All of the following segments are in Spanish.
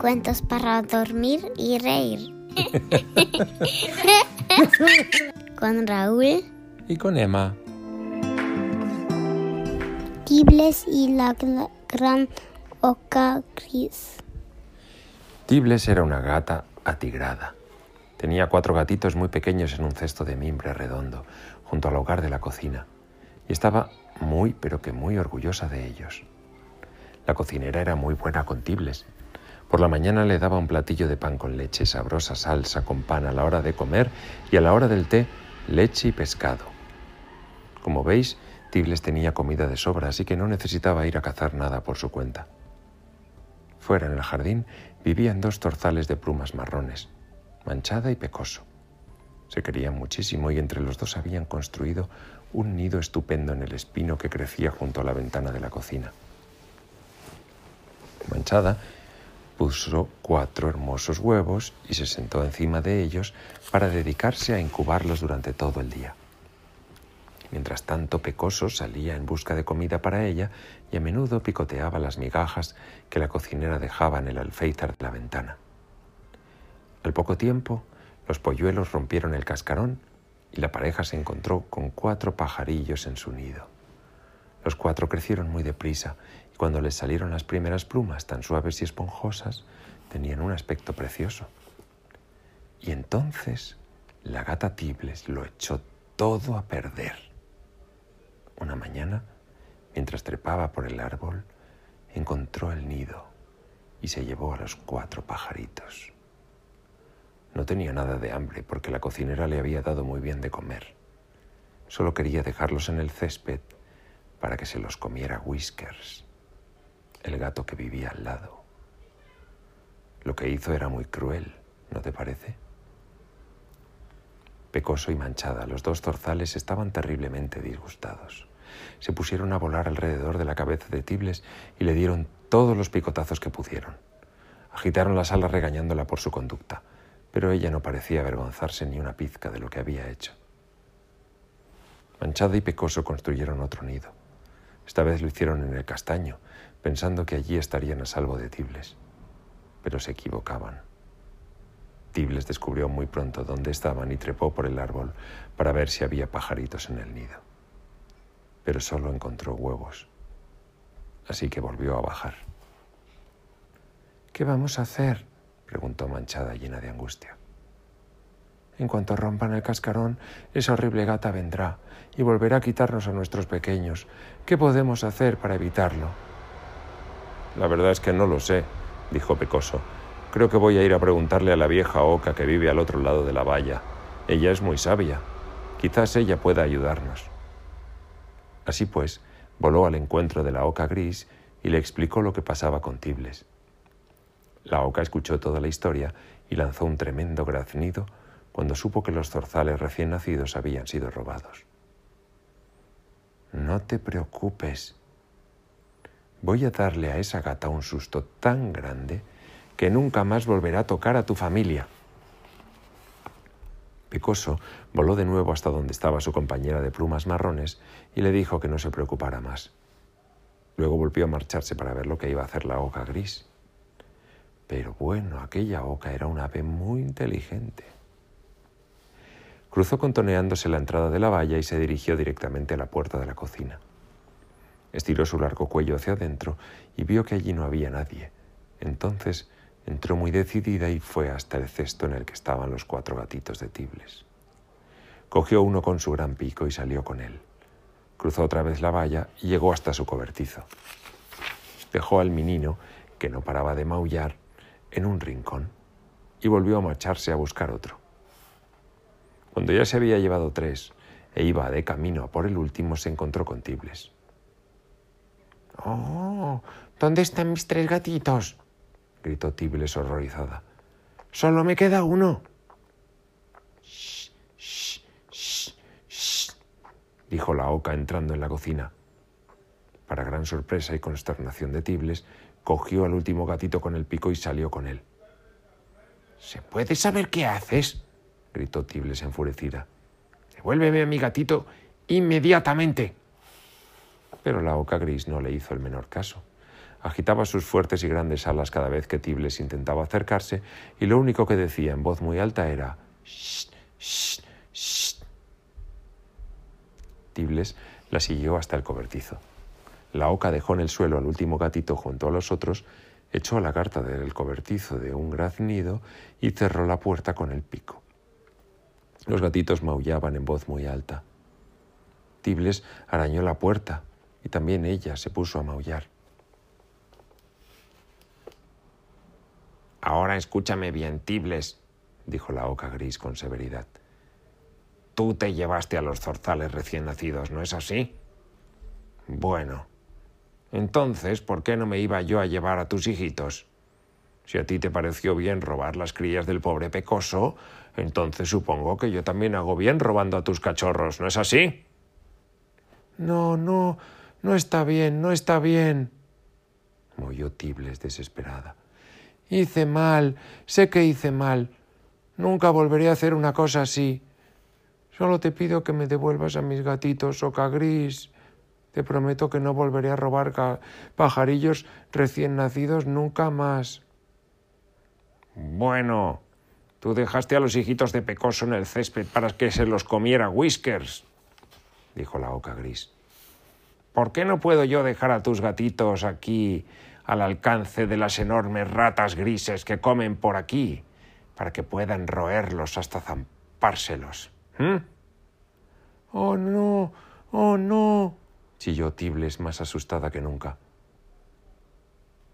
Cuentos para dormir y reír. con Raúl y con Emma. Tibles y la gran oca gris. Tibles era una gata atigrada. Tenía cuatro gatitos muy pequeños en un cesto de mimbre redondo, junto al hogar de la cocina, y estaba muy, pero que muy orgullosa de ellos. La cocinera era muy buena con Tibles. Por la mañana le daba un platillo de pan con leche, sabrosa salsa con pan a la hora de comer y a la hora del té, leche y pescado. Como veis, Tibles tenía comida de sobra, así que no necesitaba ir a cazar nada por su cuenta. Fuera en el jardín vivían dos torzales de plumas marrones, Manchada y Pecoso. Se querían muchísimo y entre los dos habían construido un nido estupendo en el espino que crecía junto a la ventana de la cocina. Manchada puso cuatro hermosos huevos y se sentó encima de ellos para dedicarse a incubarlos durante todo el día. Mientras tanto, Pecoso salía en busca de comida para ella y a menudo picoteaba las migajas que la cocinera dejaba en el alféizar de la ventana. Al poco tiempo, los polluelos rompieron el cascarón y la pareja se encontró con cuatro pajarillos en su nido. Los cuatro crecieron muy deprisa cuando les salieron las primeras plumas tan suaves y esponjosas, tenían un aspecto precioso. Y entonces la gata Tibles lo echó todo a perder. Una mañana, mientras trepaba por el árbol, encontró el nido y se llevó a los cuatro pajaritos. No tenía nada de hambre porque la cocinera le había dado muy bien de comer. Solo quería dejarlos en el césped para que se los comiera Whiskers, el gato que vivía al lado. Lo que hizo era muy cruel, ¿no te parece? Pecoso y Manchada, los dos zorzales, estaban terriblemente disgustados. Se pusieron a volar alrededor de la cabeza de Tibles y le dieron todos los picotazos que pudieron. Agitaron las alas regañándola por su conducta, pero ella no parecía avergonzarse ni una pizca de lo que había hecho. Manchada y Pecoso construyeron otro nido. Esta vez lo hicieron en el castaño, pensando que allí estarían a salvo de Tibles. Pero se equivocaban. Tibles descubrió muy pronto dónde estaban y trepó por el árbol para ver si había pajaritos en el nido. Pero solo encontró huevos. Así que volvió a bajar. ¿Qué vamos a hacer? preguntó Manchada llena de angustia. En cuanto rompan el cascarón, esa horrible gata vendrá y volverá a quitarnos a nuestros pequeños. ¿Qué podemos hacer para evitarlo? La verdad es que no lo sé, dijo Pecoso, Creo que voy a ir a preguntarle a la vieja oca que vive al otro lado de la valla. Ella es muy sabia. Quizás ella pueda ayudarnos. Así pues, voló al encuentro de la oca gris y le explicó lo que pasaba con Tibles. La oca escuchó toda la historia y lanzó un tremendo graznido cuando supo que los zorzales recién nacidos habían sido robados. No te preocupes. Voy a darle a esa gata un susto tan grande que nunca más volverá a tocar a tu familia. Pecoso voló de nuevo hasta donde estaba su compañera de plumas marrones y le dijo que no se preocupara más. Luego volvió a marcharse para ver lo que iba a hacer la oca gris. Pero bueno, aquella oca era un ave muy inteligente. Cruzó contoneándose la entrada de la valla y se dirigió directamente a la puerta de la cocina. Estiró su largo cuello hacia adentro y vio que allí no había nadie. Entonces Entró muy decidida y fue hasta el cesto en el que estaban los cuatro gatitos de Tibles. Cogió uno con su gran pico y salió con él. Cruzó otra vez la valla y llegó hasta su cobertizo. Dejó al menino, que no paraba de maullar, en un rincón y volvió a marcharse a buscar otro. Cuando ya se había llevado tres e iba de camino por el último, se encontró con Tibles. ¡Oh! ¿Dónde están mis tres gatitos? gritó Tibles horrorizada. Solo me queda uno. Shh, shh, shh, shh, dijo la oca entrando en la cocina. Para gran sorpresa y consternación de Tibles, cogió al último gatito con el pico y salió con él. ¿Se puede saber qué haces? gritó Tibles enfurecida. Devuélveme a mi gatito inmediatamente. Pero la oca gris no le hizo el menor caso. agitaba sus fuertes y grandes alas cada vez que Tibles intentaba acercarse y lo único que decía en voz muy alta era «Shh, shh, shh». Tibles la siguió hasta el cobertizo. La oca dejó en el suelo al último gatito junto a los otros, echó la carta del cobertizo de un graznido y cerró la puerta con el pico. Los gatitos maullaban en voz muy alta. Tibles arañó la puerta y también ella se puso a maullar. Ahora escúchame bien, Tibles, dijo la oca gris con severidad. Tú te llevaste a los zorzales recién nacidos, ¿no es así? Bueno, entonces, ¿por qué no me iba yo a llevar a tus hijitos? Si a ti te pareció bien robar las crías del pobre pecoso, entonces supongo que yo también hago bien robando a tus cachorros, ¿no es así? No, no, no está bien, no está bien. molló Tibles desesperada. Hice mal, sé que hice mal. Nunca volveré a hacer una cosa así. Solo te pido que me devuelvas a mis gatitos, Oca Gris. Te prometo que no volveré a robar pajarillos recién nacidos nunca más. Bueno, tú dejaste a los hijitos de Pecoso en el césped para que se los comiera Whiskers, dijo la oca gris. ¿Por qué no puedo yo dejar a tus gatitos aquí al alcance de las enormes ratas grises que comen por aquí, para que puedan roerlos hasta zampárselos? ¿Mm? Oh, no, oh, no, chilló Tibles más asustada que nunca.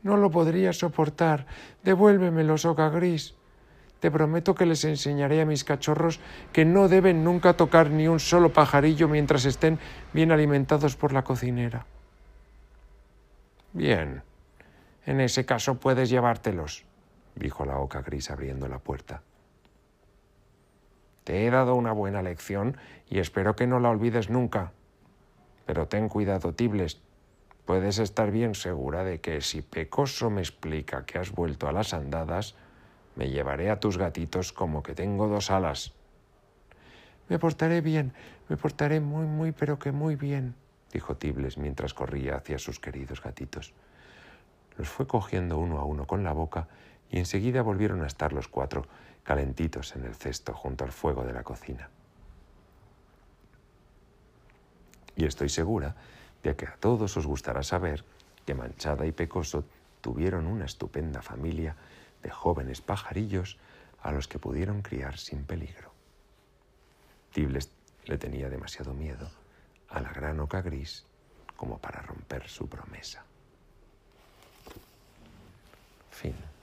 No lo podría soportar. Devuélvemelos, oca gris. Te prometo que les enseñaré a mis cachorros que no deben nunca tocar ni un solo pajarillo mientras estén bien alimentados por la cocinera. Bien. En ese caso puedes llevártelos, dijo la oca gris abriendo la puerta. Te he dado una buena lección y espero que no la olvides nunca. Pero ten cuidado, Tibles. Puedes estar bien segura de que si Pecoso me explica que has vuelto a las andadas, me llevaré a tus gatitos como que tengo dos alas. Me portaré bien, me portaré muy, muy, pero que muy bien, dijo Tibles mientras corría hacia sus queridos gatitos. Los fue cogiendo uno a uno con la boca y enseguida volvieron a estar los cuatro calentitos en el cesto junto al fuego de la cocina. Y estoy segura de que a todos os gustará saber que Manchada y Pecoso tuvieron una estupenda familia de jóvenes pajarillos a los que pudieron criar sin peligro. Tibles le tenía demasiado miedo a la gran oca gris como para romper su promesa. Fin.